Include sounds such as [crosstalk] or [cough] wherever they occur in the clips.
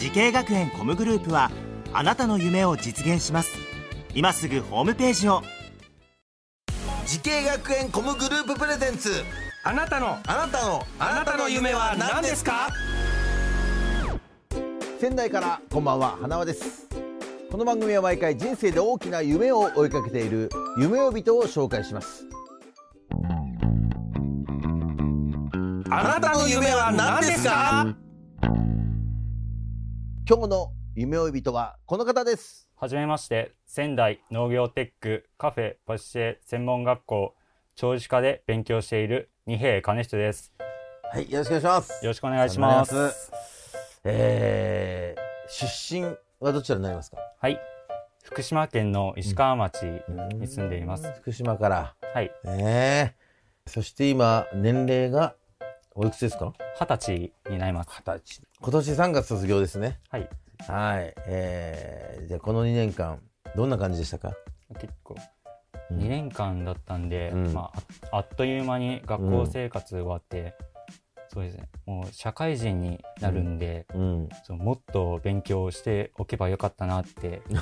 滋慶学園 COMグループはあなたの夢を実現します。今すぐホームページを。滋慶学園 COMグループプレゼンツ。あなたの。あなたの。あなたの夢は何ですか？仙台からこんばんは。花輪です。この番組は毎回人生で大きな夢を追いかけている。夢追い人を紹介します。あなたの夢は何ですか？今日の夢追い人はこの方ですはじめまして、仙台農業テックカフェパシエ専門学校調理師科で勉強している二平兼人です。はいよろしくお願いしますよろしくお願いします。ますえー、出身はどちらになりますか？はい。福島県の石川町に住んでいます。福島からはい。えー、そして今年齢がおいくつですか？二十歳になります。二十歳。今年3月卒業ですね。はい。はい。えー、じゃあこの2年間どんな感じでしたか？結構、うん。2年間だったんで、うん。まあ、ああっという間に学校生活終わって、そうですね。もう社会人になるんで、うん。そうもっと勉強しておけばよかったなって、[laughs]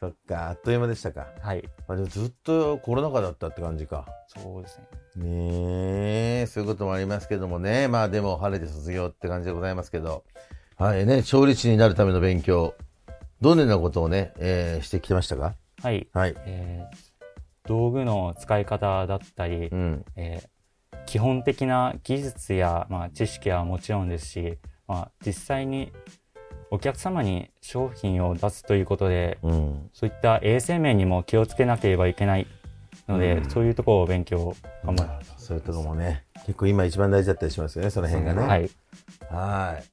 そっかあっという間でしたか。はい。あでもずっとコロナ禍だったって感じか。そうですね。ねえそういうこともありますけどもね。まあでも晴れて卒業って感じでございますけど。はいね調理師になるための勉強どのようなことをね、えーしてきてましたか？はい。はい。えー道具の使い方だったり、うん。えー基本的な技術や、まあ、知識はもちろんですし、まあ、実際にお客様に商品を出すということで、うん。そういった衛生面にも気をつけなければいけないので、うんそういうところを勉強頑張ります。そういうとこもね結構今一番大事だったりしますよねその辺がねはい。はい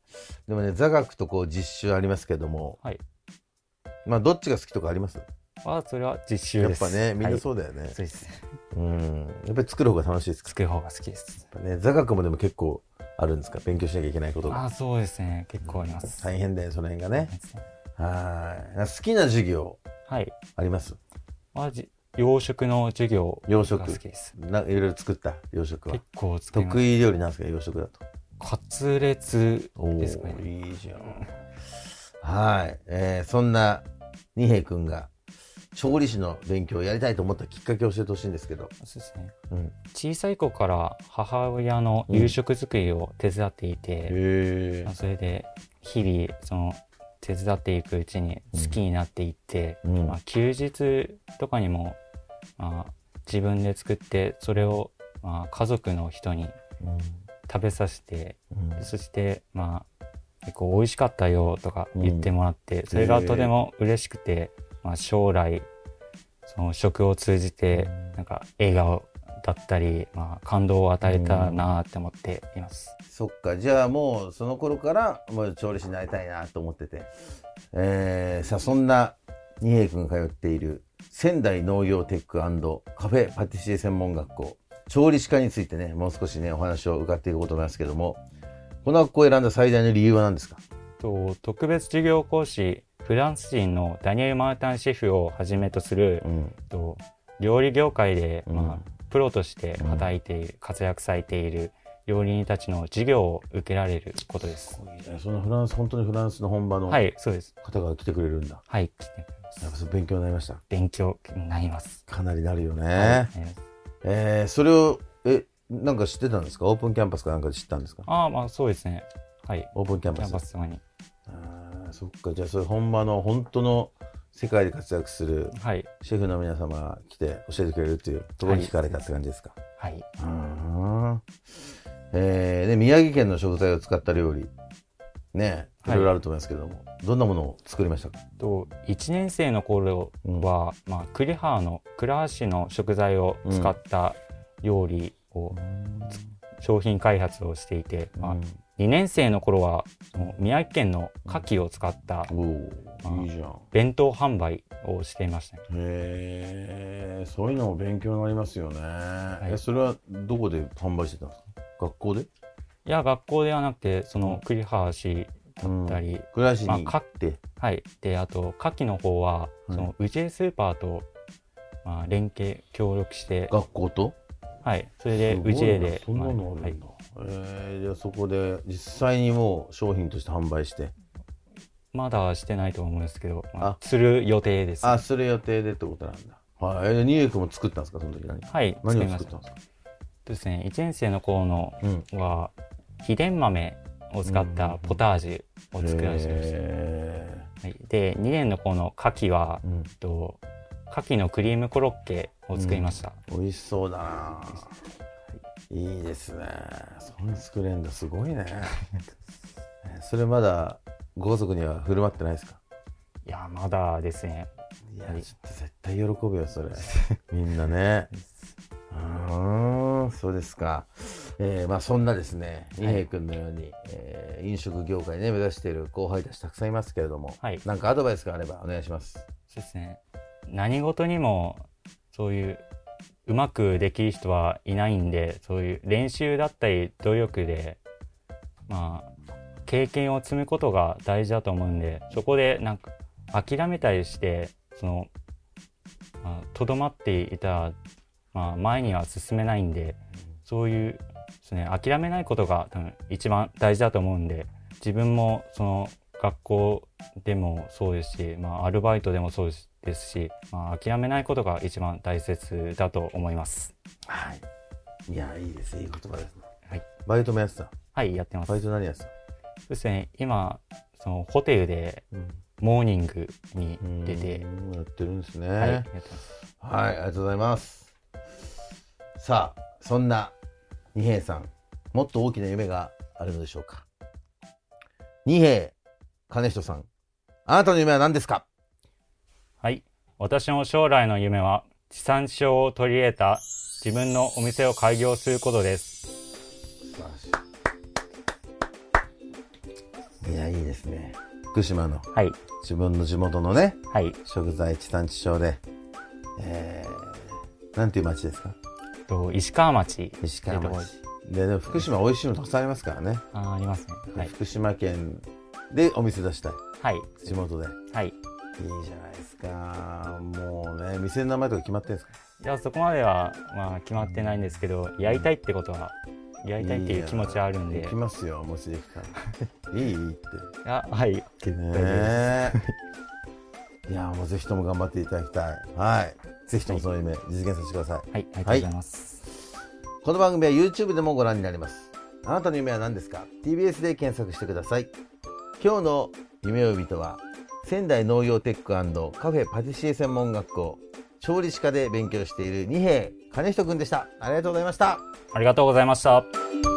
でもね座学とこう実習ありますけどもはい。まあどっちが好きとかあります？まあ、それは実習やです。っぱねみんなはいそうだよね、そうです。うんやっぱり作る方が楽しいですか？作る方が好きです。やっぱね座学もでも結構あるんですか？勉強しなきゃいけないことがああ、そうですね。結構あります。大変だよその辺がねはい好きな授業はい。あります？まあ、じ洋食の授業が洋食好きです。ないろいろ作った？洋食は。結構作ります。得意料理なんですか？洋食だとカツレツですかね。いいじゃん。はい、えーそんな二平君が調理師の勉強をやりたいと思ったきっかけを教えてほしいんですけど、そうですね。うん、小さい子から母親の夕食作りを手伝っていて、へまあそれで日々その手伝っていくうちに好きになっていって、うん。まあ、休日とかにも、まあ、自分で作ってそれを、まあ、家族の人に食べさせて、うん。そしてまあ結構美味しかったよとか言ってもらって、それがとても嬉しくて、まあ、将来その食を通じてなんか笑顔だったり、まあ、感動を与えたなって思っています。そっか。じゃあもうその頃からもう調理師になりたいなと思ってて、えーさあそんな二瓶君が通っている仙台農業テックカフェパティシエ専門学校調理師科についてねもう少しねお話を伺っていこうと思いますけどもこの学校を選んだ最大の理由は何ですか？と特別授業講師フランス人のダニエル・マータンシェフをはじめとする、うん。と料理業界で、うん。まあ、プロとして働いている、活躍されている料理人たちの授業を受けられることです。そのフランス本当にフランスの本場のはい、そうです。方が来てくれるんだ、はい、来てくれやっぱ勉強になりました？勉強になります。かなりなるよね、はいえーそれをえなんか知ってたんですか？オープンキャンパスかなんかで知ったんですか？ああ、まあそうですね。はい。オープンキャンキャンパスパス様に。あーそっかじゃあそれ本場の本当の世界で活躍するはい。シェフの皆様が来て教えてくれるっていうところに惹かれたって感じですか、はい。うんえーで宮城県の食材を使った料理ねいはい。ろいろあると思いますけども、どんなものを作りました？かと1年生の頃は、まあ、栗原の倉橋の食材を使った料理を、商品開発をしていて、まあ、2年生の頃は、宮城県の牡蠣を使ったおおいいじゃん。弁当販売をしていましたね。へえ、そういうのも勉強になりますよね。い。え、それはどこで販売してたんですか？学校で？いや、学校ではなくて、その栗原市だったり、暮らしにまあ行って。はい。で、あと、牡蠣の方は、うんその、宇治スーパーと、まあ、連携、協力して、学校と？はい。それで、宇治へで、そんなのあまあはいるんだ。えーじゃあそこで実際にもう商品として販売して。まだしてないと思うんですけど、まああする予定です。あ、する予定でってことなんだ。はい。え、ニューヨークも作ったんですか？その時何？はい。何を作ったんですか？ですね、1年生の頃のうん。は、秘伝豆を使ったポタージュを作らせてました。へはい、で、2年の頃の牡蠣は、ーうん。えっと、牡蠣のクリームコロッケを作りました。美味しそうだな。い。いですね。そんな作れんだ。すごいね。[laughs] えそれまだご家族には振る舞ってないですか？いや、まだですね。いやはい。ちょっと絶対喜ぶよそれ。[laughs] みんなね。うーんそうですか。えーまあそんなですね二平君のように、えー飲食業界ね目指している後輩たちたくさんいますけれども、はい。なんかアドバイスがあればお願いします。そうですね。何事にも、そういう、うまくできる人はいないんで、そういう練習だったり、努力で、まあ、経験を積むことが大事だと思うんで、そこでなんか、諦めたりして、その、まあとどまっていたら、まあ、前には進めないんで、そういうですね、諦めないことが多分一番大事だと思うんで、自分もその学校でもそうですし、まあ、アルバイトでもそうですし、まあ、諦めないことが一番大切だと思います。はいいやいいですいい言葉ですね、はい、バイトもやってた？はい、やってます。バイそト何やってた？うですね、今、そのホテルでうんモーニングに出て、うんやってるんですね。はい、はい。ありがとうございます。さあ、そんな二平さん、もっと大きな夢があるのでしょうか。二平金人さん、あなたの夢は何ですか？はい。私の将来の夢は、地産地消を取り入れた自分のお店を開業することです。素晴らしい。いや、いいですね。福島のはい。自分の地元のね、はい。食材地産地消で、えー、なんていう町ですか？と石川町。石川町。で、でも福島美味しいのたくさんありますからね。あありますね。はい。福島県でお店出したい。はい。地元で。いはい。いじゃないですか。もうね、店の名前とか決まってるんですか？いや、そこまでは、まあ、決まってないんですけど、やりたいってことは、やりたいっていう気持ちはあるんで。行きますよ、もしできたら。い [laughs] いいいって。いや、はい。ねえ。[laughs] いや、もうぜひとも頑張っていただきたい。はい。ぜひともその夢、実現させてください。はい、ありがとうございます。この番組は YouTube でもご覧になれます。あなたの夢は何ですか ?TBS で検索してください。今日の夢追い人は、仙台農業テックカフェパティシエ専門学校、調理師科で勉強している二瓶兼仁くんでした。ありがとうございました。ありがとうございました。